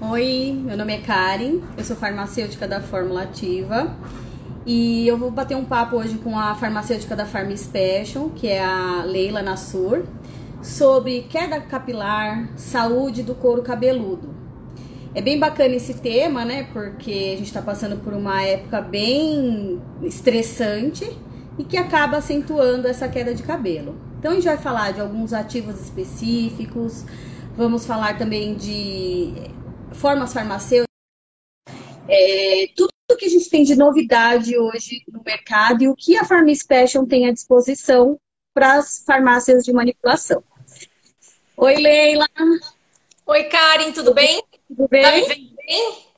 Oi, meu nome é Karen, eu sou farmacêutica da Fórmula Ativa e eu vou bater um papo hoje com a farmacêutica da Farm Special, que é a Leila Nassur, sobre queda capilar, saúde do couro cabeludo. É bem bacana esse tema, né? Porque a gente está passando por uma época bem estressante e que acaba acentuando essa queda de cabelo. Então a gente vai falar de alguns ativos específicos, vamos falar também de formas farmacêuticas, é, tudo que a gente tem de novidade hoje no mercado e o que a Farm Special tem à disposição para as farmácias de manipulação. Oi, Leila. Oi, Karen, tudo bem? Tudo bem? Tá me vendo bem?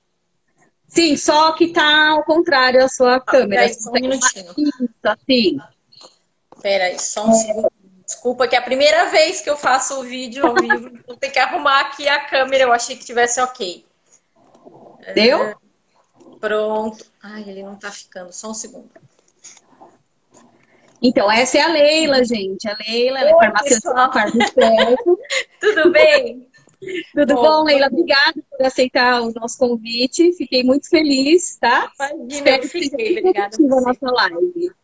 Sim, só que tá ao contrário a sua ah, câmera. Peraí, só um minutinho. Isso, assim. Peraí, só um segundo. Desculpa, que é a primeira vez que eu faço o vídeo ao vivo. Vou ter que arrumar aqui a câmera. Eu achei que tivesse ok. Deu? É, pronto. Ai, ele não tá ficando. Só um segundo. Então, essa é a Leila, gente. A Leila, ela é farmacêutica Tudo bem? Tudo bom, bom, Leila? Obrigada por aceitar o nosso convite. Fiquei muito feliz, tá? Imagina, Espero eu fiquei. Obrigada. A nossa live.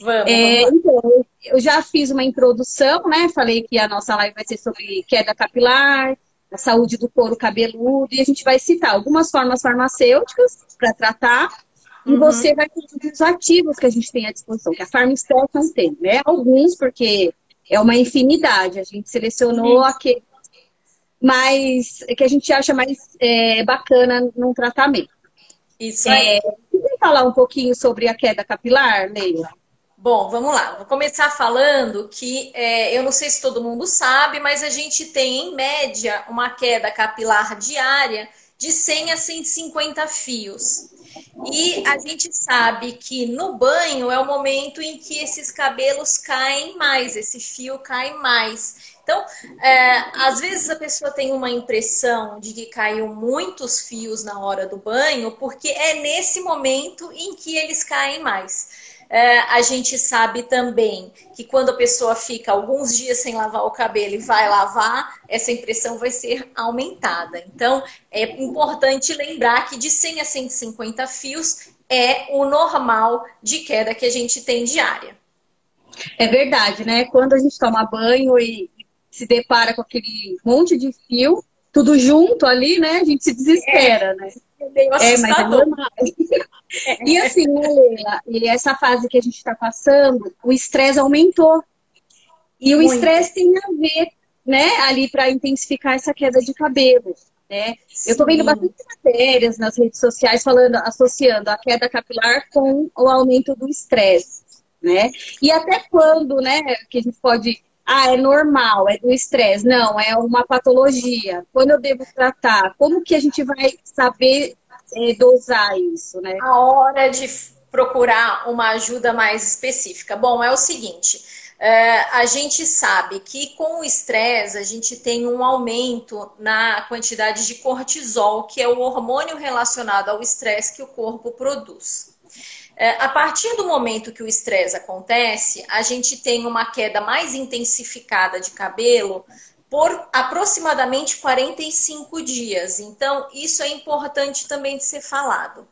Vamos, é, vamos. Então, eu já fiz uma introdução, né? Falei que a nossa live vai ser sobre queda capilar, a saúde do couro cabeludo, e a gente vai citar algumas formas farmacêuticas para tratar, e uhum. você vai ter os ativos que a gente tem à disposição, que a Farm não tem, né? Alguns, porque é uma infinidade, a gente selecionou aqueles mais que a gente acha mais é, bacana num tratamento. Isso aí. É, você falar um pouquinho sobre a queda capilar, Leila? Bom, vamos lá. Vou começar falando que é, eu não sei se todo mundo sabe, mas a gente tem em média uma queda capilar diária de 100 a 150 fios. E a gente sabe que no banho é o momento em que esses cabelos caem mais, esse fio cai mais. Então, é, às vezes a pessoa tem uma impressão de que caiu muitos fios na hora do banho, porque é nesse momento em que eles caem mais. É, a gente sabe também que quando a pessoa fica alguns dias sem lavar o cabelo e vai lavar, essa impressão vai ser aumentada. Então, é importante lembrar que de 100 a 150 fios é o normal de queda que a gente tem diária. É verdade, né? Quando a gente toma banho e se depara com aquele monte de fio, tudo junto ali, né? A gente se desespera, é. né? assustador. É, mas é normal. E assim, né, Leila, e essa fase que a gente está passando, o estresse aumentou. E o estresse tem a ver, né, ali para intensificar essa queda de cabelo. Né? Eu estou vendo bastante matérias nas redes sociais falando, associando a queda capilar com o aumento do estresse. Né? E até quando, né, que a gente pode ah, é normal, é do estresse. Não, é uma patologia. Quando eu devo tratar? Como que a gente vai saber é, dosar isso, né? A hora de procurar uma ajuda mais específica. Bom, é o seguinte. É, a gente sabe que com o estresse a gente tem um aumento na quantidade de cortisol, que é o hormônio relacionado ao estresse que o corpo produz. É, a partir do momento que o estresse acontece, a gente tem uma queda mais intensificada de cabelo por aproximadamente 45 dias. Então, isso é importante também de ser falado.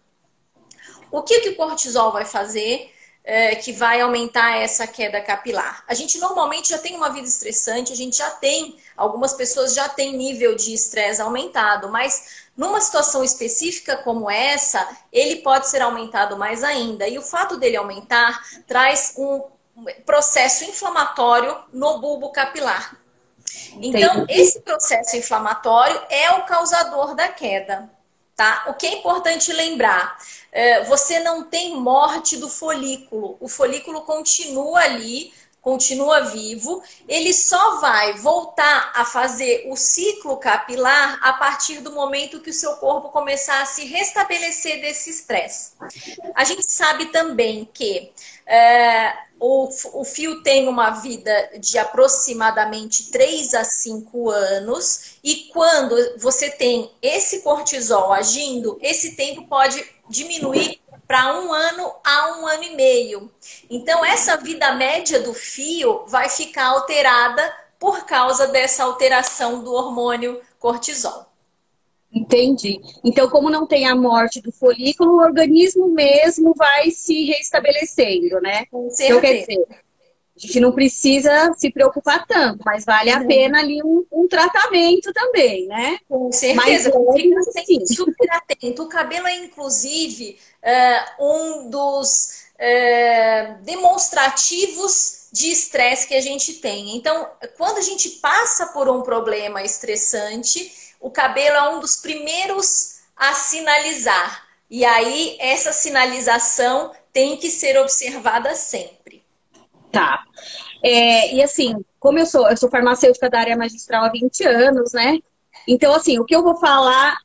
O que, que o cortisol vai fazer é, que vai aumentar essa queda capilar? A gente normalmente já tem uma vida estressante, a gente já tem, algumas pessoas já têm nível de estresse aumentado, mas numa situação específica como essa, ele pode ser aumentado mais ainda. E o fato dele aumentar traz um processo inflamatório no bulbo capilar. Então, esse processo inflamatório é o causador da queda. Tá? O que é importante lembrar, é, você não tem morte do folículo. O folículo continua ali continua vivo, ele só vai voltar a fazer o ciclo capilar a partir do momento que o seu corpo começar a se restabelecer desse estresse. A gente sabe também que é, o, o fio tem uma vida de aproximadamente 3 a 5 anos, e quando você tem esse cortisol agindo, esse tempo pode diminuir para um ano a um ano e meio. Então, essa vida média do fio vai ficar alterada por causa dessa alteração do hormônio cortisol. Entendi. Então, como não tem a morte do folículo, o organismo mesmo vai se restabelecendo, né? Com certeza. Então, quer dizer, a gente não precisa se preocupar tanto, mas vale a pena ali um, um tratamento também, né? Com certeza, mas, fica assim. super atento. O cabelo é, inclusive, uh, um dos uh, demonstrativos de estresse que a gente tem. Então, quando a gente passa por um problema estressante, o cabelo é um dos primeiros a sinalizar. E aí, essa sinalização tem que ser observada sempre. Tá. É, e assim, como eu sou, eu sou farmacêutica da área magistral há 20 anos, né? Então, assim, o que eu vou falar,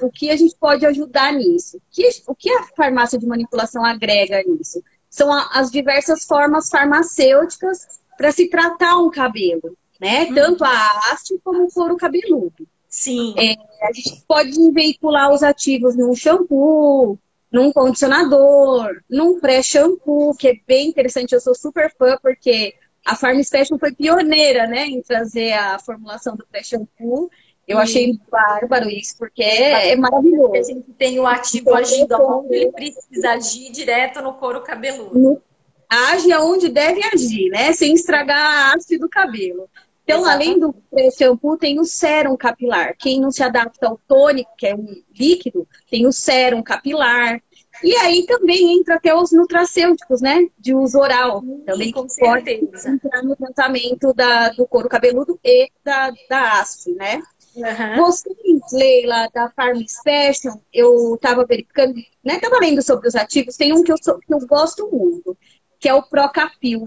o que a gente pode ajudar nisso? O que, o que a farmácia de manipulação agrega nisso? São a, as diversas formas farmacêuticas para se tratar um cabelo, né? Uhum. Tanto a haste como o couro cabeludo. Sim. É, a gente pode veicular os ativos num shampoo, num condicionador, num pré-shampoo, que é bem interessante. Eu sou super fã porque a Farm Special foi pioneira, né, em trazer a formulação do pré-shampoo. Eu achei bárbaro isso, porque é, é maravilhoso. A gente tem o ativo então, agindo onde ele precisa agir direto no couro cabeludo. Age aonde deve agir, né? Sem estragar a haste do cabelo. Então, além do shampoo, tem o sérum capilar. Quem não se adapta ao tônico, que é um líquido, tem o sérum capilar. E aí também entra até os nutracêuticos, né? De uso oral. Também com pode entrar no tratamento da, do couro cabeludo e da, da haste, né? Uhum. Vocês, Leila, da Farm Special, eu estava verificando, né? Tava lendo sobre os ativos, tem um que eu, sou, que eu gosto muito, que é o Procapil.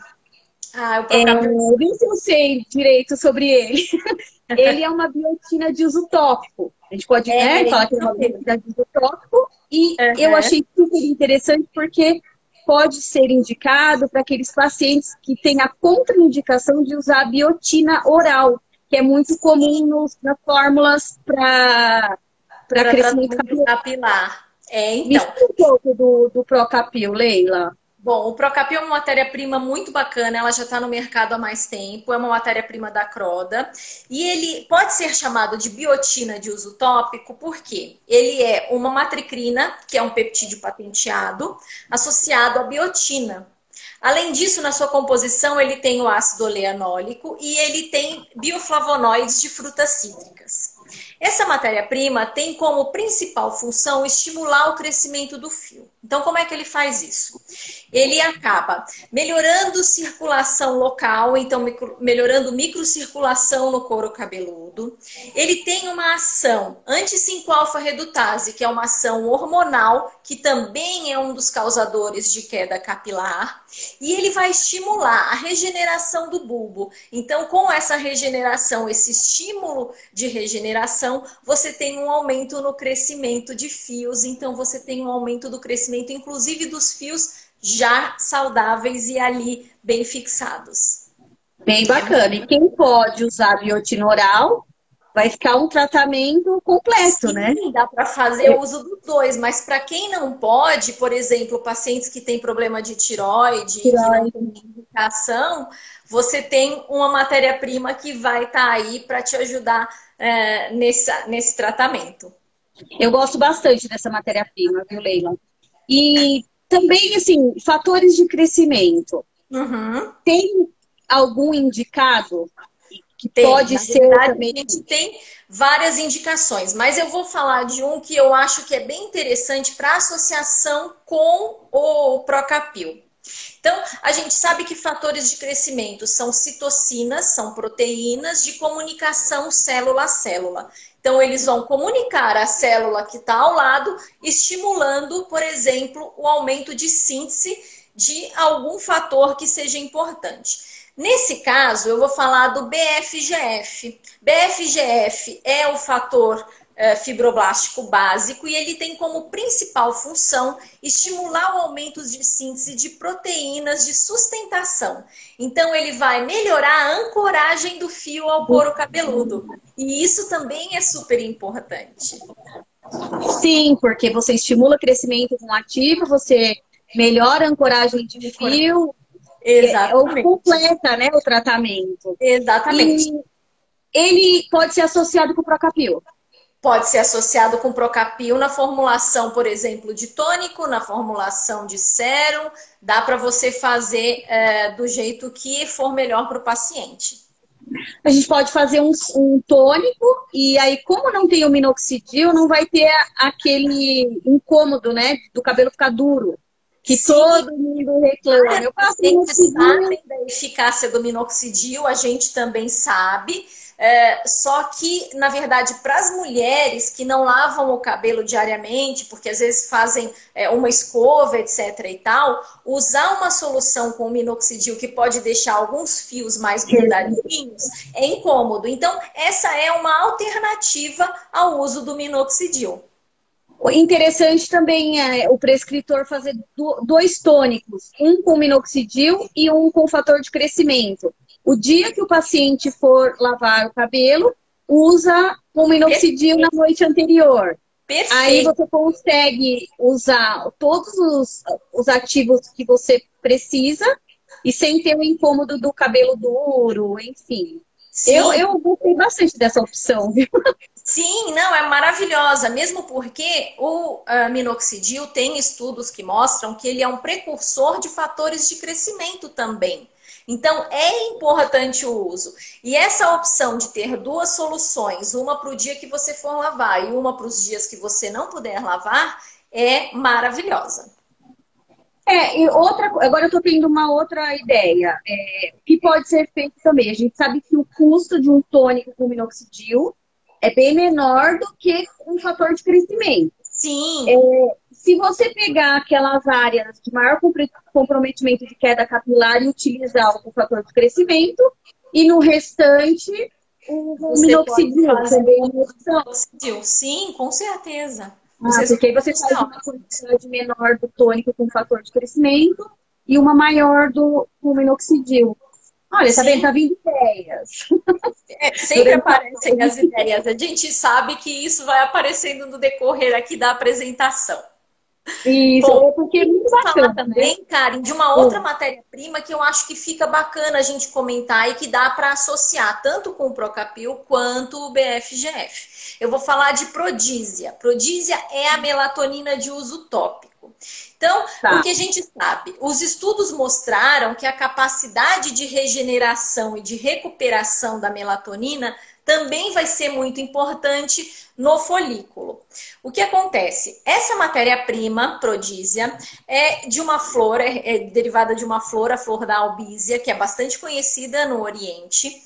Ah, o Procapil. É, nem se eu sei direito sobre ele. ele é uma biotina de uso tópico. A gente pode é, né, falar que é uma biotina de uso tópico. E uhum. eu achei super interessante porque pode ser indicado para aqueles pacientes que têm a contraindicação de usar a biotina oral, que é muito comum nos, nas fórmulas para crescimento capilar. É, então. Me um pouco do, do Procapil, Leila. Bom, o Procapil é uma matéria-prima muito bacana, ela já está no mercado há mais tempo, é uma matéria-prima da Croda. E ele pode ser chamado de biotina de uso tópico, porque ele é uma matricrina, que é um peptídeo patenteado, associado à biotina. Além disso, na sua composição, ele tem o ácido oleanólico e ele tem bioflavonoides de frutas cítricas. Essa matéria-prima tem como principal função estimular o crescimento do fio. Então, como é que ele faz isso? Ele acaba melhorando circulação local, então melhorando microcirculação no couro cabeludo. Ele tem uma ação anti-5-alfa-redutase, que é uma ação hormonal, que também é um dos causadores de queda capilar. E ele vai estimular a regeneração do bulbo. Então, com essa regeneração, esse estímulo de regeneração, você tem um aumento no crescimento de fios. Então, você tem um aumento do crescimento crescimento, inclusive dos fios já saudáveis e ali bem fixados. Bem bacana. E quem pode usar biotina oral vai ficar um tratamento completo, Sim, né? Dá para fazer é. uso dos dois, mas para quem não pode, por exemplo, pacientes que têm problema de tiroide, tiroide. que não tem indicação, você tem uma matéria-prima que vai estar tá aí para te ajudar é, nesse, nesse tratamento. Eu gosto bastante dessa matéria-prima, viu, Leila? E também, assim, fatores de crescimento. Uhum. Tem algum indicado que tem, pode ser verdade, também? A gente tem várias indicações, mas eu vou falar de um que eu acho que é bem interessante para associação com o Procapil. Então, a gente sabe que fatores de crescimento são citocinas, são proteínas de comunicação célula a célula. Então, eles vão comunicar a célula que está ao lado, estimulando, por exemplo, o aumento de síntese de algum fator que seja importante. Nesse caso, eu vou falar do BFGF. BFGF é o fator fibroblástico básico e ele tem como principal função estimular o aumento de síntese de proteínas de sustentação. Então, ele vai melhorar a ancoragem do fio ao couro cabeludo. E isso também é super importante. Sim, porque você estimula o crescimento de um ativo, você melhora a ancoragem de fio. Exatamente. Ou completa né, o tratamento. Exatamente. E ele pode ser associado com o Procapil. Pode ser associado com Procapil na formulação, por exemplo, de tônico, na formulação de sérum. Dá para você fazer é, do jeito que for melhor para o paciente. A gente pode fazer um, um, tônico e aí, como não tem o minoxidil, não vai ter aquele incômodo, né? Do cabelo ficar duro. Que Sim. todo mundo reclama. Eu faço minoxidil. sabem da eficácia do minoxidil, a gente também sabe. É, só que, na verdade, para as mulheres que não lavam o cabelo diariamente, porque às vezes fazem é, uma escova, etc. e tal, usar uma solução com minoxidil que pode deixar alguns fios mais grudadinhos é incômodo. Então, essa é uma alternativa ao uso do minoxidil. Interessante também é o prescritor fazer dois tônicos, um com minoxidil e um com fator de crescimento. O dia que o paciente for lavar o cabelo, usa o minoxidil na noite anterior. Perfeito. Aí você consegue usar todos os, os ativos que você precisa e sem ter o incômodo do cabelo duro, enfim. Eu, eu gostei bastante dessa opção, viu? Sim, não, é maravilhosa, mesmo porque o uh, minoxidil tem estudos que mostram que ele é um precursor de fatores de crescimento também. Então, é importante o uso. E essa opção de ter duas soluções, uma para o dia que você for lavar e uma para os dias que você não puder lavar, é maravilhosa. É, e outra, agora eu estou tendo uma outra ideia. É, que pode ser feito também? A gente sabe que o custo de um tônico com minoxidil é bem menor do que um fator de crescimento. Sim. É, se você pegar aquelas áreas de maior comprometimento de queda capilar e utilizar o fator de crescimento, e no restante o você minoxidil é opção. Sim, com certeza. Ah, porque aí você faz uma quantidade menor do tônico com fator de crescimento e uma maior do com minoxidil. Olha, Sim. tá vendo? Tá vindo ideias. É, sempre aparecem as ideias. A gente sabe que isso vai aparecendo no decorrer aqui da apresentação. Isso, Bom, é porque é muito bacana. Falar também, né? Karen, de uma outra matéria-prima que eu acho que fica bacana a gente comentar e que dá para associar tanto com o Procapil quanto o BFGF. Eu vou falar de Prodísia. Prodísia é a melatonina de uso tópico. Então, tá. o que a gente sabe? Os estudos mostraram que a capacidade de regeneração e de recuperação da melatonina também vai ser muito importante no folículo. O que acontece? Essa matéria-prima, prodísia, é de uma flor, é, é derivada de uma flor, a flor da albízia, que é bastante conhecida no Oriente.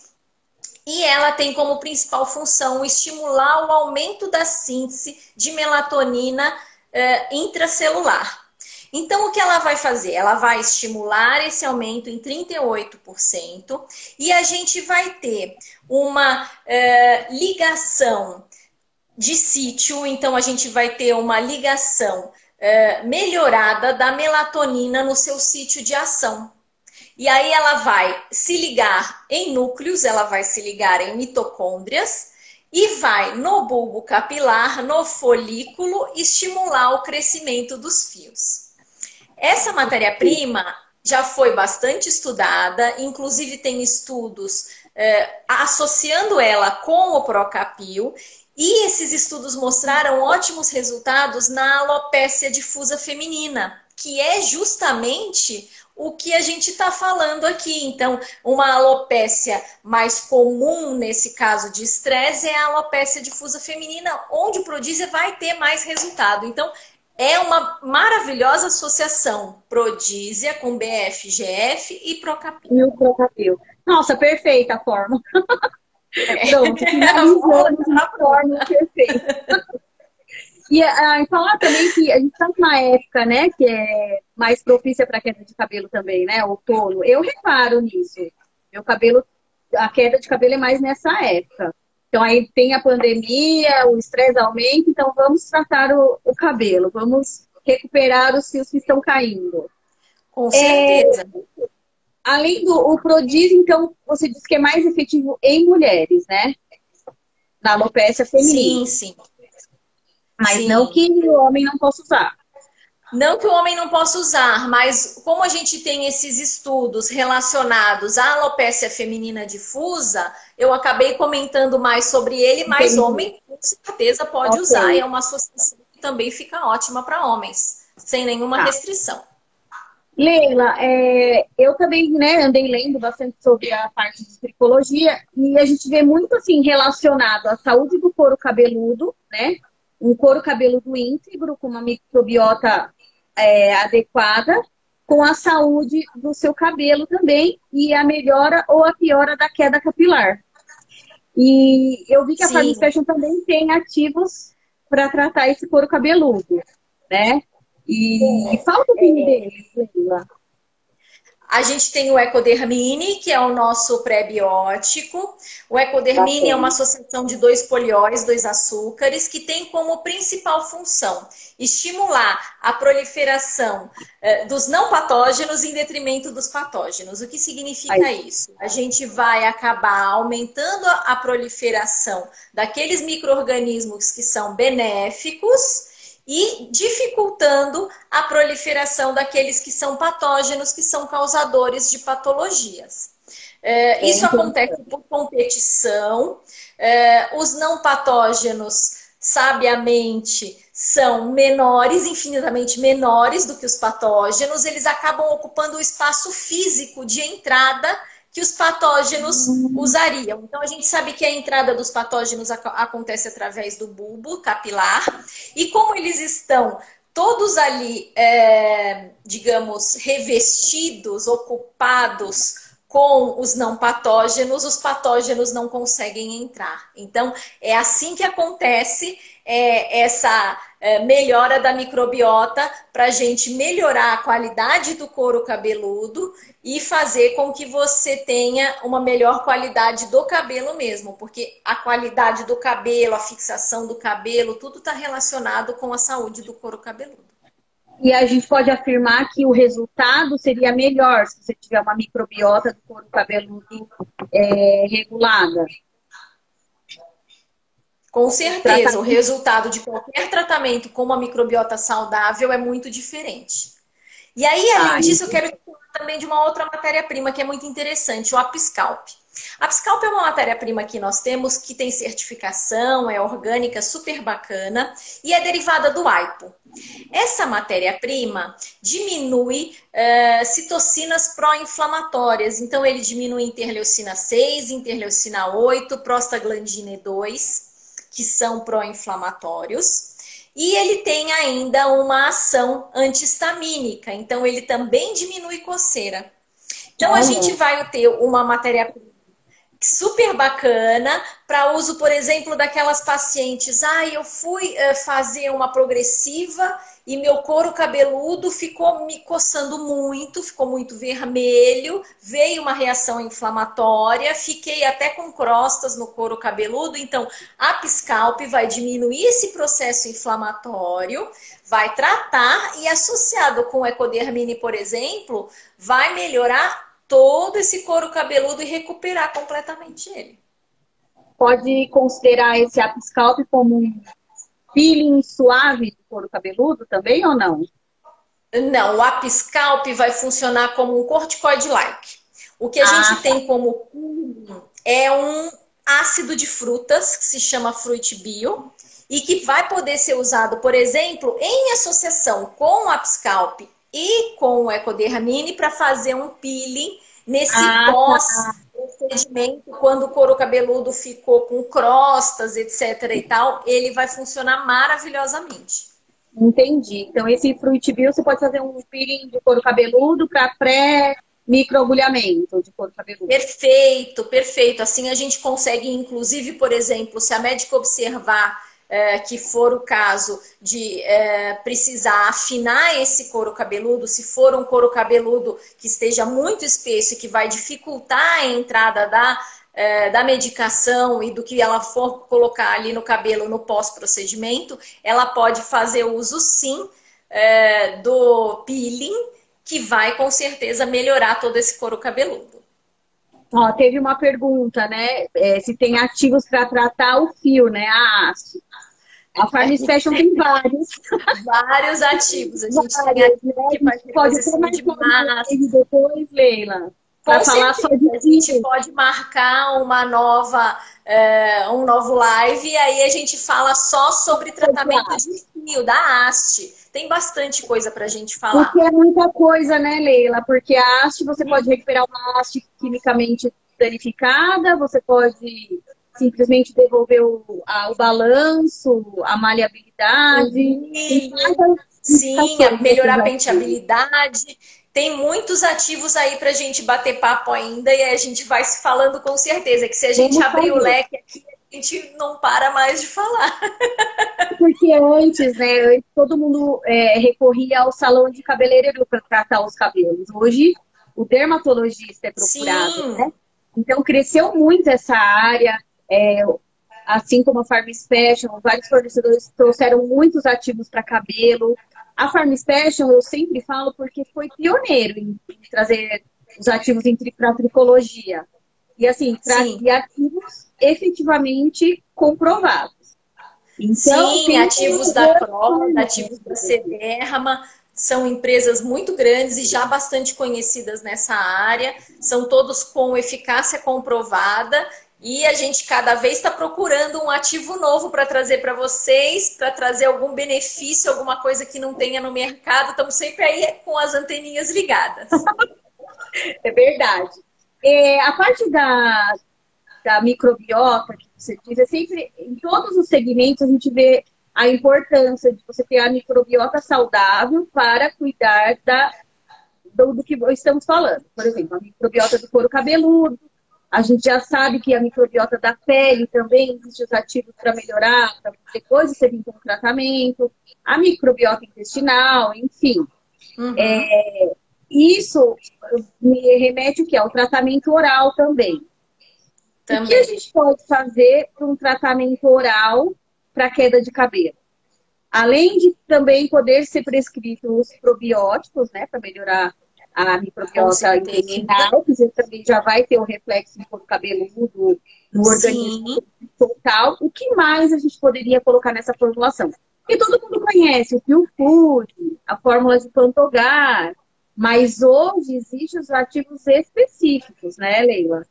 E ela tem como principal função estimular o aumento da síntese de melatonina é, intracelular. Então, o que ela vai fazer? Ela vai estimular esse aumento em 38% e a gente vai ter uma é, ligação de sítio, então a gente vai ter uma ligação é, melhorada da melatonina no seu sítio de ação. E aí ela vai se ligar em núcleos, ela vai se ligar em mitocôndrias e vai no bulbo capilar, no folículo, estimular o crescimento dos fios. Essa matéria-prima já foi bastante estudada, inclusive tem estudos é, associando ela com o Procapil, e esses estudos mostraram ótimos resultados na alopécia difusa feminina, que é justamente o que a gente está falando aqui. Então, uma alopécia mais comum nesse caso de estresse é a alopécia difusa feminina, onde o prodísia vai ter mais resultado. Então, é uma maravilhosa associação Prodísia com BFGF e Procapil. E o Procapil. Nossa, perfeita a forma. É. Pronto, finalizamos na forma perfeita. E ah, falar também que a gente está numa época, né, que é mais propícia para queda de cabelo também, né, outono. Eu reparo nisso. Meu cabelo, a queda de cabelo é mais nessa época. Então aí tem a pandemia, o estresse aumenta, então vamos tratar o, o, cabelo, vamos recuperar os fios que estão caindo. Com certeza. É, além do o Prodis, então você diz que é mais efetivo em mulheres, né? Na alopecia feminina. Sim, sim. Mas sim. não que o homem não possa usar. Não que o homem não possa usar, mas como a gente tem esses estudos relacionados à alopecia feminina difusa, eu acabei comentando mais sobre ele, mas Entendi. homem com certeza pode okay. usar. É uma associação que também fica ótima para homens, sem nenhuma tá. restrição. Leila, é, eu também né, andei lendo bastante sobre a parte de tricologia e a gente vê muito assim relacionado à saúde do couro cabeludo, né? Um couro cabeludo íntegro, com uma microbiota é, adequada com a saúde do seu cabelo também e a melhora ou a piora da queda capilar. E eu vi que a Farm Fashion também tem ativos para tratar esse couro cabeludo, né? E fala um pouquinho é... deles, Leila. A gente tem o Ecodermine, que é o nosso pré-biótico. O Ecodermine tá é uma associação de dois polióis, dois açúcares, que tem como principal função estimular a proliferação eh, dos não patógenos em detrimento dos patógenos. O que significa Aí. isso? A gente vai acabar aumentando a proliferação daqueles micro-organismos que são benéficos e dificultando a proliferação daqueles que são patógenos, que são causadores de patologias. É, isso acontece por competição. É, os não patógenos, sabiamente, são menores, infinitamente menores do que os patógenos. Eles acabam ocupando o espaço físico de entrada que os patógenos usariam. Então, a gente sabe que a entrada dos patógenos acontece através do bulbo capilar, e como eles estão todos ali, é, digamos, revestidos, ocupados com os não patógenos, os patógenos não conseguem entrar. Então, é assim que acontece é, essa é, melhora da microbiota para a gente melhorar a qualidade do couro cabeludo e fazer com que você tenha uma melhor qualidade do cabelo mesmo, porque a qualidade do cabelo, a fixação do cabelo, tudo está relacionado com a saúde do couro cabeludo. E a gente pode afirmar que o resultado seria melhor se você tiver uma microbiota do couro cabeludo é, regulada. Com certeza, o resultado de qualquer tratamento com uma microbiota saudável é muito diferente. E aí, além ah, disso, eu quero falar também de uma outra matéria-prima que é muito interessante, o Apiscalp. A é uma matéria-prima que nós temos que tem certificação, é orgânica, super bacana e é derivada do AIPO. Essa matéria-prima diminui uh, citocinas pró-inflamatórias, então ele diminui interleucina 6, interleucina 8, prostaglandina 2, que são pró-inflamatórios. E ele tem ainda uma ação antihistamínica, então ele também diminui coceira. Então a gente vai ter uma matéria super bacana para uso, por exemplo, daquelas pacientes. Ah, eu fui uh, fazer uma progressiva e meu couro cabeludo ficou me coçando muito, ficou muito vermelho, veio uma reação inflamatória, fiquei até com crostas no couro cabeludo. Então, a Piscalp vai diminuir esse processo inflamatório, vai tratar e associado com o ecodermine, por exemplo, vai melhorar todo esse couro cabeludo e recuperar completamente ele. Pode considerar esse apiscalp como um peeling suave do couro cabeludo também ou não? Não, o apiscalp vai funcionar como um corticoide-like. O que a ah, gente tá. tem como peeling é um ácido de frutas que se chama Fruit Bio e que vai poder ser usado, por exemplo, em associação com o apiscalp e com o Ecodermine para fazer um peeling nesse ah, tá. pós-procedimento, quando o couro cabeludo ficou com crostas, etc e tal, ele vai funcionar maravilhosamente. Entendi. Então, esse Fruit Bio, você pode fazer um peeling de couro cabeludo para pré microagulhamento de couro cabeludo. Perfeito, perfeito. Assim a gente consegue, inclusive, por exemplo, se a médica observar é, que for o caso de é, precisar afinar esse couro cabeludo, se for um couro cabeludo que esteja muito espesso e que vai dificultar a entrada da, é, da medicação e do que ela for colocar ali no cabelo no pós-procedimento, ela pode fazer uso sim é, do peeling, que vai com certeza melhorar todo esse couro cabeludo. Ó, teve uma pergunta, né? É, se tem ativos para tratar o fio, né? A haste. A Farm Special tem vários. Vários ativos. A gente vários, tem aqui né? que pode ser mais de massa. depois, Leila. Para falar só de A gente pode marcar uma nova, é, um novo live e aí a gente fala só sobre tratamento de fio, da haste. Tem bastante coisa para a gente falar. Porque é muita coisa, né, Leila? Porque a haste, você pode recuperar uma haste quimicamente danificada, você pode simplesmente devolver o, a, o balanço, a maleabilidade. Sim, sim melhorar a penteabilidade. Tem muitos ativos aí para a gente bater papo ainda e a gente vai se falando com certeza. Que se a gente Vamos abrir fazer. o leque aqui, a gente não para mais de falar. Porque antes, né, todo mundo é, recorria ao salão de cabeleireiro para tratar os cabelos. Hoje, o dermatologista é procurado, Sim. né? Então, cresceu muito essa área. É, assim como a Farm Special, vários fornecedores trouxeram muitos ativos para cabelo. A Farm Special, eu sempre falo porque foi pioneiro em, em trazer os ativos para tricologia. E assim, trazia ativos efetivamente comprovados. Então, Sim, ativos da Cross, ativos da Cederma, são empresas muito grandes e já bastante conhecidas nessa área, são todos com eficácia comprovada e a gente cada vez está procurando um ativo novo para trazer para vocês, para trazer algum benefício, alguma coisa que não tenha no mercado. Estamos sempre aí com as anteninhas ligadas. é verdade. É, a parte da, da microbiota que você diz, é sempre, em todos os segmentos, a gente vê a importância de você ter a microbiota saudável para cuidar da, do, do que estamos falando. Por exemplo, a microbiota do couro cabeludo, a gente já sabe que a microbiota da pele também existe os ativos para melhorar, para depois de ser um tratamento, a microbiota intestinal, enfim. Uhum. É, isso me remete o que? Ao tratamento oral também. também. O que a gente pode fazer para um tratamento oral para queda de cabelo? Além de também poder ser prescrito os probióticos, né, para melhorar a microbiota intestinal, que você também já vai ter o reflexo no cabeludo, no organismo total. O que mais a gente poderia colocar nessa formulação? Porque todo mundo conhece o Pure Food, a fórmula de Pantogar, mas hoje existem os ativos específicos, né, Leila?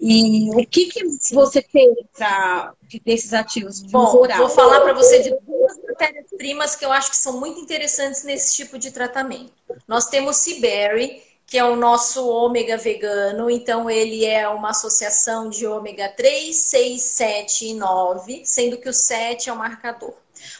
E o que, que você tem pra, desses ativos de Bom? Vou falar para você de duas matérias-primas que eu acho que são muito interessantes nesse tipo de tratamento. Nós temos Ciberry, que é o nosso ômega vegano, então ele é uma associação de ômega 3, 6, 7 e 9, sendo que o 7 é o marcador.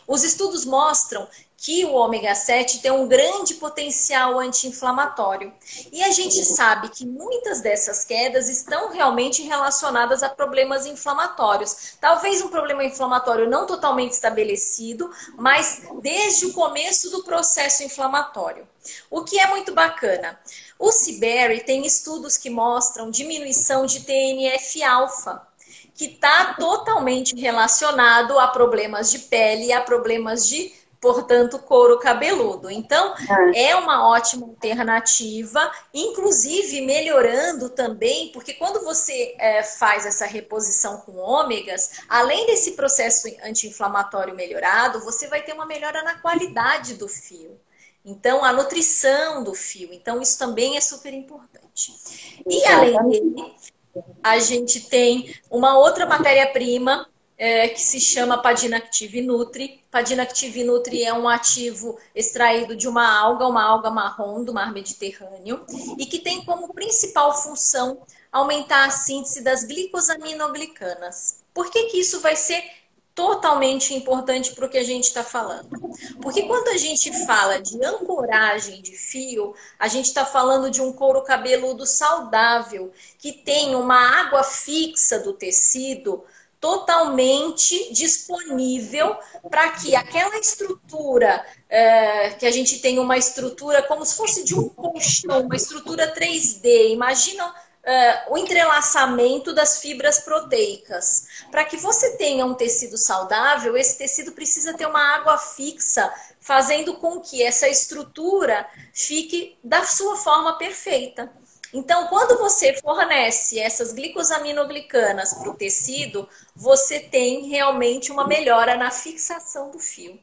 Os estudos mostram que o ômega 7 tem um grande potencial anti-inflamatório. E a gente sabe que muitas dessas quedas estão realmente relacionadas a problemas inflamatórios. Talvez um problema inflamatório não totalmente estabelecido, mas desde o começo do processo inflamatório. O que é muito bacana. O Ciberry tem estudos que mostram diminuição de TNF-alfa que está totalmente relacionado a problemas de pele a problemas de portanto, couro cabeludo. Então, é. é uma ótima alternativa, inclusive melhorando também, porque quando você é, faz essa reposição com ômegas, além desse processo anti-inflamatório melhorado, você vai ter uma melhora na qualidade do fio. Então, a nutrição do fio. Então, isso também é super importante. E além dele, a gente tem uma outra matéria-prima é, que se chama Padina Active Nutri. Padina Active Nutri é um ativo extraído de uma alga, uma alga marrom do mar Mediterrâneo, e que tem como principal função aumentar a síntese das glicosaminoglicanas. Por que, que isso vai ser totalmente importante para o que a gente está falando. Porque quando a gente fala de ancoragem de fio, a gente está falando de um couro cabeludo saudável, que tem uma água fixa do tecido totalmente disponível para que aquela estrutura, é, que a gente tem uma estrutura como se fosse de um colchão, uma estrutura 3D. Imagina é, o entrelaçamento das fibras proteicas. Para que você tenha um tecido saudável, esse tecido precisa ter uma água fixa, fazendo com que essa estrutura fique da sua forma perfeita. Então, quando você fornece essas glicosaminoglicanas para o tecido, você tem realmente uma melhora na fixação do fio.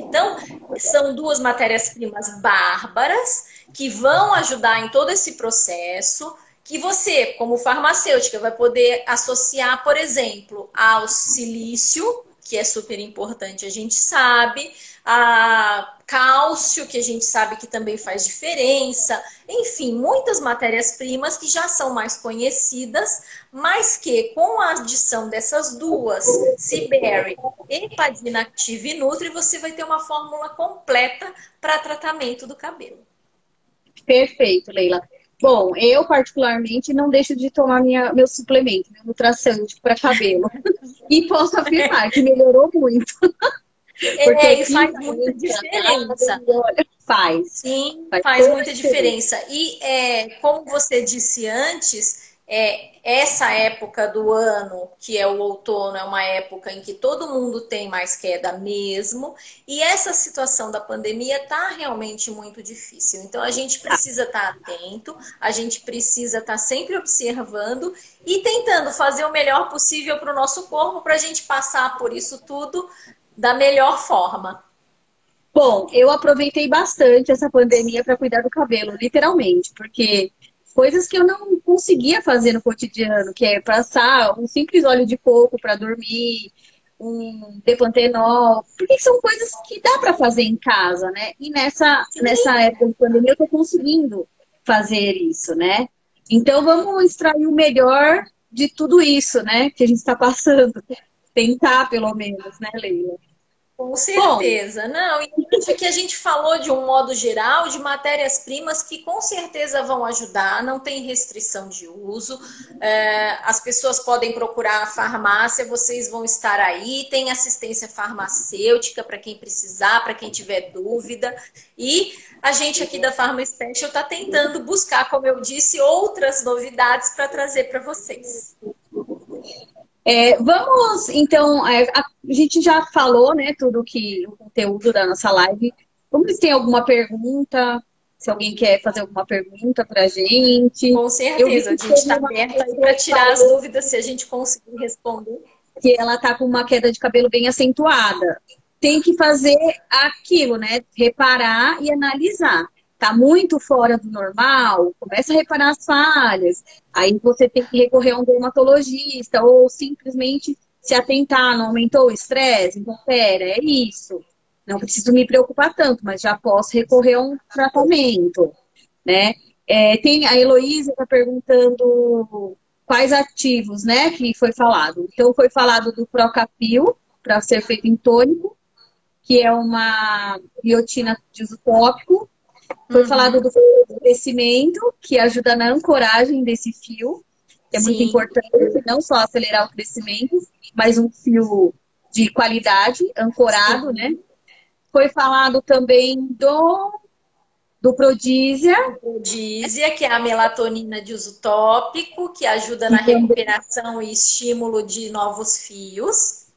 Então, são duas matérias-primas bárbaras que vão ajudar em todo esse processo, que você, como farmacêutica, vai poder associar, por exemplo, ao silício, que é super importante, a gente sabe, a cálcio, que a gente sabe que também faz diferença, enfim, muitas matérias-primas que já são mais conhecidas, mas que com a adição dessas duas, Ciberry e Padina Active Nutri, você vai ter uma fórmula completa para tratamento do cabelo. Perfeito, Leila. Bom, eu particularmente não deixo de tomar minha, meu suplemento, meu nutracêutico para cabelo. e posso afirmar que melhorou muito. Porque é, faz muita diferença. Faz. Sim, faz, faz muita diferença. diferença. E é, como você disse antes, é, essa época do ano, que é o outono, é uma época em que todo mundo tem mais queda mesmo, e essa situação da pandemia está realmente muito difícil. Então a gente precisa estar tá atento, a gente precisa estar tá sempre observando e tentando fazer o melhor possível para o nosso corpo para a gente passar por isso tudo da melhor forma? Bom, eu aproveitei bastante essa pandemia para cuidar do cabelo, literalmente, porque coisas que eu não conseguia fazer no cotidiano, que é passar um simples óleo de coco para dormir, um depantenol, porque são coisas que dá para fazer em casa, né? E nessa, nessa época de pandemia eu tô conseguindo fazer isso, né? Então vamos extrair o melhor de tudo isso, né? Que a gente está passando. Tentar, pelo menos, né, Leila? Com certeza. Bom, Não, e acho que a gente falou de um modo geral de matérias-primas que com certeza vão ajudar, não tem restrição de uso. É, as pessoas podem procurar a farmácia, vocês vão estar aí, tem assistência farmacêutica para quem precisar, para quem tiver dúvida. E a gente aqui da Pharma Special está tentando buscar, como eu disse, outras novidades para trazer para vocês. É, vamos, então, é, a, a, gente já falou, né, tudo que o conteúdo da nossa live. Vamos ver se tem alguma pergunta, se alguém quer fazer alguma pergunta para a gente. Com certeza, a gente está aberta para tirar as dúvidas se a gente conseguir responder. Que ela está com uma queda de cabelo bem acentuada. Tem que fazer aquilo, né? Reparar e analisar está muito fora do normal, começa a reparar as falhas. Aí você tem que recorrer a um dermatologista ou simplesmente se atentar, não aumentou o estresse? Então, pera, é isso. Não preciso me preocupar tanto, mas já posso recorrer a um tratamento, né? É, tem a Heloísa está perguntando quais ativos, né, que foi falado. Então, foi falado do Procapil, para ser feito em tônico, que é uma biotina de uso tópico, foi uhum. falado do crescimento, que ajuda na ancoragem desse fio, que é Sim. muito importante, não só acelerar o crescimento, mas um fio de qualidade, ancorado, Sim. né? Foi falado também do do Prodísia. Prodísia, que é a melatonina de uso tópico, que ajuda na recuperação e estímulo de novos fios.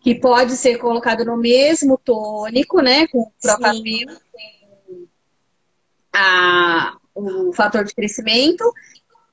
Que pode ser colocado no mesmo tônico, né? Com o Procapil a, o fator de crescimento.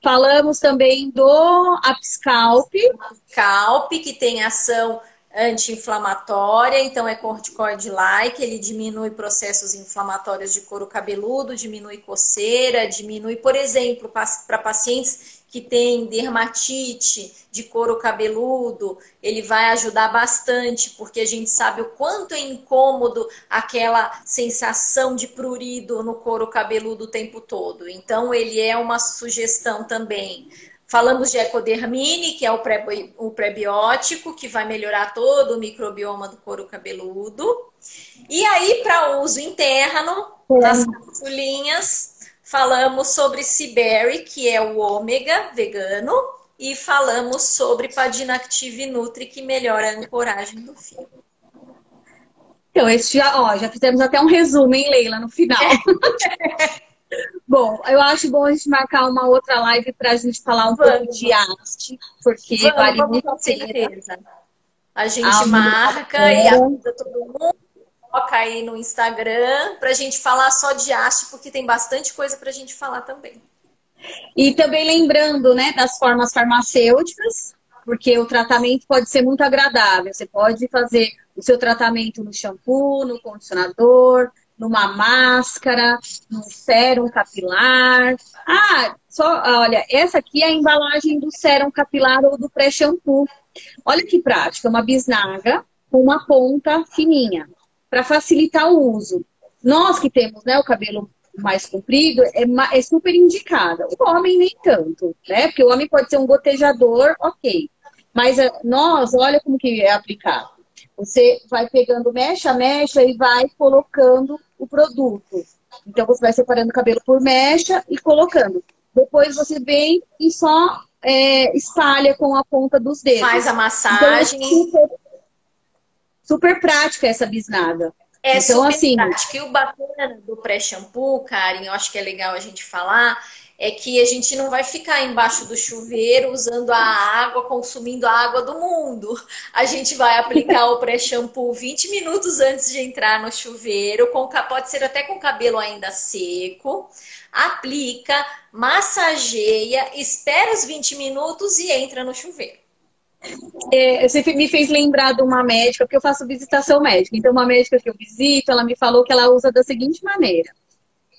Falamos também do Apscalp. Apscalp, que tem ação anti-inflamatória, então é corticoide-like, ele diminui processos inflamatórios de couro cabeludo, diminui coceira, diminui, por exemplo, para pacientes que tem dermatite de couro cabeludo, ele vai ajudar bastante, porque a gente sabe o quanto é incômodo aquela sensação de prurido no couro cabeludo o tempo todo. Então, ele é uma sugestão também. Falamos de ecodermine, que é o, pré, o prebiótico, que vai melhorar todo o microbioma do couro cabeludo. E aí, para uso interno, nas capsulinhas, Falamos sobre Ciberry, que é o ômega vegano, e falamos sobre Padinactive Nutri, que melhora a ancoragem do fio. Então, esse já, ó, já fizemos até um resumo, hein, Leila, no final. bom, eu acho bom a gente marcar uma outra live para a gente falar um vamos. pouco de haste, porque vamos, vale vamos, muito com certeza. A gente a marca e avisa todo mundo coloca aí no Instagram para a gente falar só de haste, porque tem bastante coisa para a gente falar também. E também lembrando, né, das formas farmacêuticas, porque o tratamento pode ser muito agradável. Você pode fazer o seu tratamento no shampoo, no condicionador, numa máscara, num sérum capilar. Ah, só, olha, essa aqui é a embalagem do sérum capilar ou do pré-shampoo. Olha que prática, uma bisnaga com uma ponta fininha, para facilitar o uso. Nós que temos né, o cabelo mais comprido, é, é super indicada. O homem nem tanto, né? Porque o homem pode ser um gotejador, ok. Mas eh, nós, olha como que é aplicado. Você vai pegando mecha a mecha e vai colocando o produto. Então você vai separando o cabelo por mecha e colocando. Depois você vem e só é, espalha com a ponta dos dedos. Faz a massagem. Então, é super, super prática essa bisnaga. É então, super assim, prática. E o bacana do pré-shampoo, Karen, eu acho que é legal a gente falar, é que a gente não vai ficar embaixo do chuveiro usando a água, consumindo a água do mundo. A gente vai aplicar o pré-shampoo 20 minutos antes de entrar no chuveiro, com, pode ser até com o cabelo ainda seco. Aplica, massageia, espera os 20 minutos e entra no chuveiro. É, você me fez lembrar de uma médica, porque eu faço visitação médica. Então, uma médica que eu visito, ela me falou que ela usa da seguinte maneira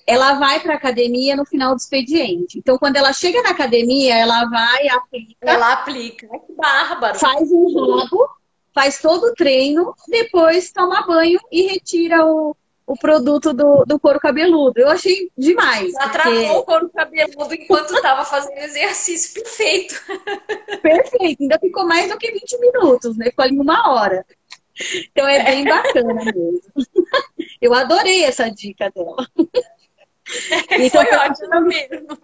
ela vai para a academia no final do expediente. Então, quando ela chega na academia, ela vai, aplica. Ela aplica. Que bárbaro. Faz um rabo, faz todo o treino, depois toma banho e retira o, o produto do, do couro cabeludo. Eu achei demais. Ela porque... o couro cabeludo enquanto estava fazendo exercício. Perfeito. Perfeito. Ainda ficou mais do que 20 minutos, né? Ficou ali uma hora. Então é bem bacana mesmo. Eu adorei essa dica dela. Então, Foi ótimo mesmo.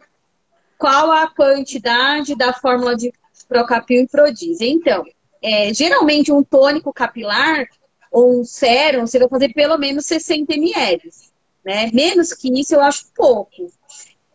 Qual a quantidade da fórmula de Procapil e Prodis? Então, é, geralmente um tônico capilar ou um sérum, você vai fazer pelo menos 60 ml. Né? Menos que isso eu acho pouco.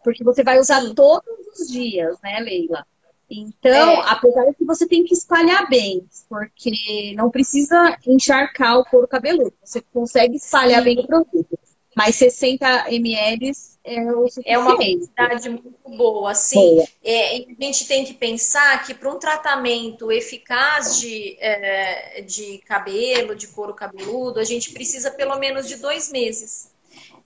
Porque você vai usar todos os dias, né, Leila? Então, é. apesar de que você tem que espalhar bem, porque não precisa encharcar o couro cabeludo. Você consegue espalhar Sim. bem o produto. Mas 60 ml é. É uma quantidade muito boa, assim. É, a gente tem que pensar que para um tratamento eficaz de, é, de cabelo, de couro cabeludo, a gente precisa pelo menos de dois meses.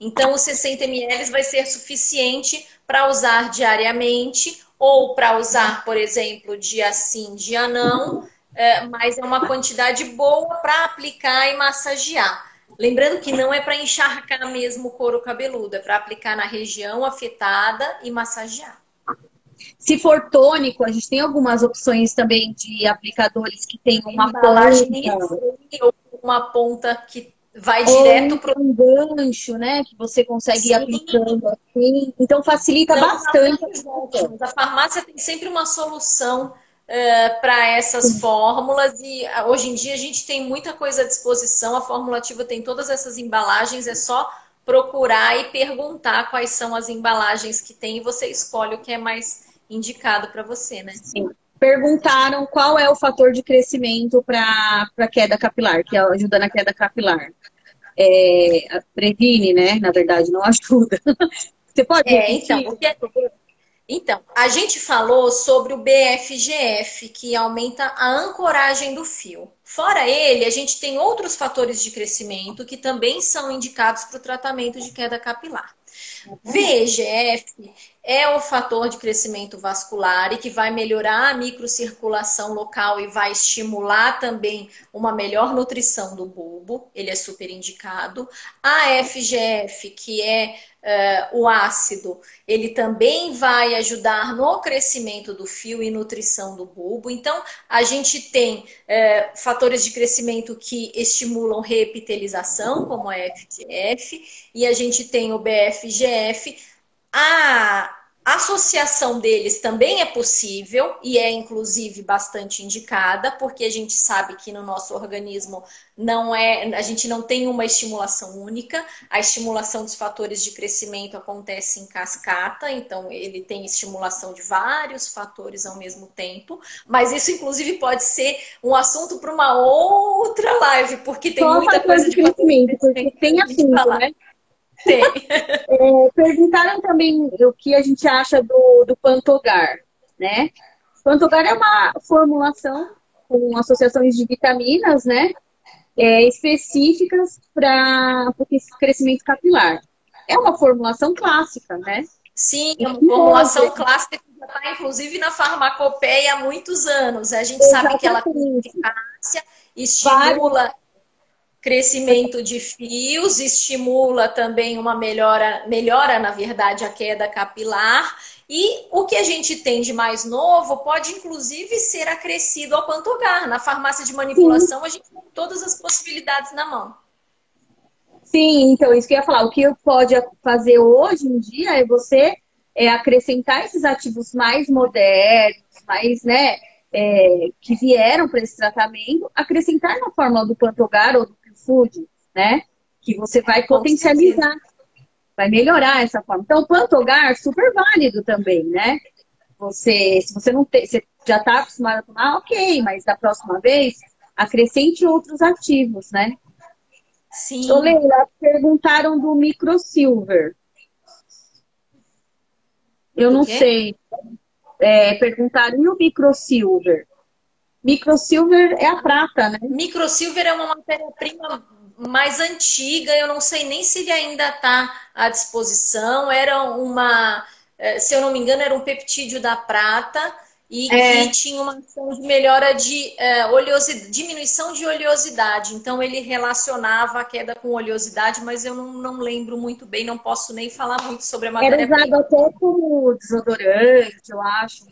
Então, os 60 ml vai ser suficiente para usar diariamente ou para usar, por exemplo, dia sim, dia não, é, mas é uma quantidade boa para aplicar e massagear. Lembrando que não é para encharcar mesmo o couro cabeludo, é para aplicar na região afetada e massagear. Se for tônico, a gente tem algumas opções também de aplicadores que tem uma embalagem ou uma ponta que vai ou direto para um gancho, né? Que você consegue Sim. ir aplicando assim. Então facilita bastante. A farmácia tem sempre uma solução uh, para essas fórmulas e uh, hoje em dia a gente tem muita coisa à disposição. A Fórmula Ativa tem todas essas embalagens, é só procurar e perguntar quais são as embalagens que tem e você escolhe o que é mais indicado para você, né? Sim. Perguntaram qual é o fator de crescimento para queda capilar, que ajuda na queda capilar. É, previne, né? Na verdade, não ajuda. Você pode é, então, o que é, então, a gente falou sobre o BFGF, que aumenta a ancoragem do fio. Fora ele, a gente tem outros fatores de crescimento que também são indicados para o tratamento de queda capilar. VEGF é o fator de crescimento vascular e que vai melhorar a microcirculação local e vai estimular também uma melhor nutrição do bulbo. Ele é super indicado. A FGF, que é uh, o ácido, ele também vai ajudar no crescimento do fio e nutrição do bulbo. Então, a gente tem uh, fatores de crescimento que estimulam reepitelização, como a FGF, e a gente tem o BFGF. A associação deles também é possível e é inclusive bastante indicada, porque a gente sabe que no nosso organismo não é, a gente não tem uma estimulação única. A estimulação dos fatores de crescimento acontece em cascata, então ele tem estimulação de vários fatores ao mesmo tempo, mas isso inclusive pode ser um assunto para uma outra live, porque tem Só muita coisa de crescimento, porque tem assunto, né? É, perguntaram também o que a gente acha do, do Pantogar, né? Pantogar é uma formulação com associações de vitaminas, né? É, específicas para o crescimento capilar. É uma formulação clássica, né? Sim, é uma formulação clássica que já está, inclusive, na farmacopeia há muitos anos. A gente Exatamente. sabe que ela tem eficácia, estimula crescimento de fios, estimula também uma melhora, melhora, na verdade, a queda capilar. E o que a gente tem de mais novo pode, inclusive, ser acrescido ao pantogar. Na farmácia de manipulação, Sim. a gente tem todas as possibilidades na mão. Sim, então isso que eu ia falar. O que pode fazer hoje em dia é você é, acrescentar esses ativos mais modernos, mais, né, é, que vieram para esse tratamento, acrescentar na fórmula do Pantogar ou do Food, né? Que você vai potencializar, vai melhorar essa forma. Então, o Pantogar super válido também, né? Você, se você não tem, você já está acostumado a tomar, ok, mas da próxima vez acrescente outros ativos, né? Sim. Ô, Leila, perguntaram do microsilver. Eu não sei. É, perguntaram, e o microsilver? Microsilver é a prata, né? Microsilver é uma matéria-prima mais antiga, eu não sei nem se ele ainda está à disposição. Era uma, eh, se eu não me engano, era um peptídeo da prata e é. que tinha uma ação de melhora de é, oleosidade, diminuição de oleosidade. Então ele relacionava a queda com oleosidade, mas eu não, não lembro muito bem, não posso nem falar muito sobre a matéria. Era usado até como desodorante, eu acho.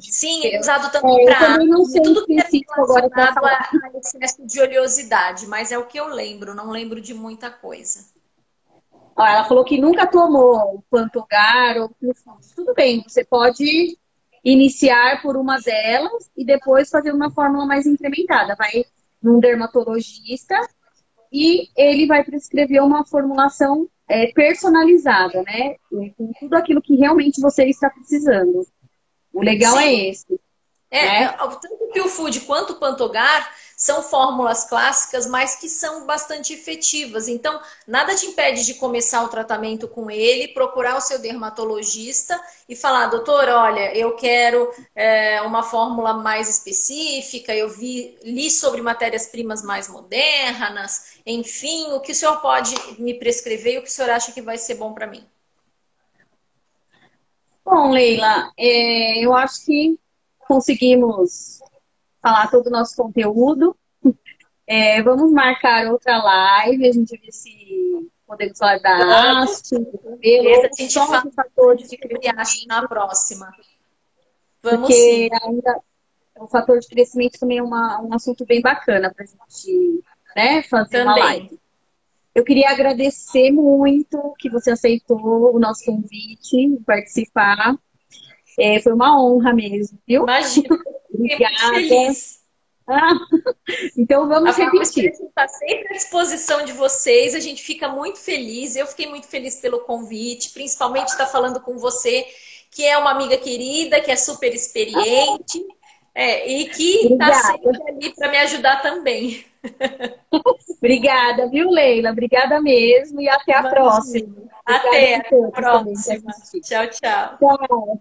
Sim, é usado também é, para tudo que é relacionado a, a excesso de oleosidade, mas é o que eu lembro, não lembro de muita coisa. ela falou que nunca tomou o Pantogar ou Tudo bem, você pode iniciar por uma delas e depois fazer uma fórmula mais incrementada. Vai num dermatologista e ele vai prescrever uma formulação é, personalizada, né? Com tudo aquilo que realmente você está precisando. O legal é Sim. é esse. É, né? tanto que o Food quanto o Pantogar são fórmulas clássicas, mas que são bastante efetivas. Então, nada te impede de começar o tratamento com ele, procurar o seu dermatologista e falar, doutor, olha, eu quero é, uma fórmula mais específica, eu vi, li sobre matérias-primas mais modernas, enfim, o que o senhor pode me prescrever e o que o senhor acha que vai ser bom para mim? Bom, Leila, é, eu acho que conseguimos falar todo o nosso conteúdo. É, vamos marcar outra live, a gente vê se podemos falar da haste, do cabelo, a gente fala fator de crescimento na próxima. Vamos porque sim. ainda o fator de crescimento também é uma, um assunto bem bacana para a gente né, fazer também. uma live. Eu queria agradecer muito que você aceitou o nosso convite, participar. É, foi uma honra mesmo, viu? Imagina. Obrigada. Ah, então vamos a repetir. está sempre à disposição de vocês, a gente fica muito feliz. Eu fiquei muito feliz pelo convite, principalmente estar falando com você, que é uma amiga querida, que é super experiente é, e que está sempre ali para me ajudar também. Obrigada, viu, Leila? Obrigada mesmo e até a Imagina. próxima. Até a próxima. Tchau, tchau. Tchau.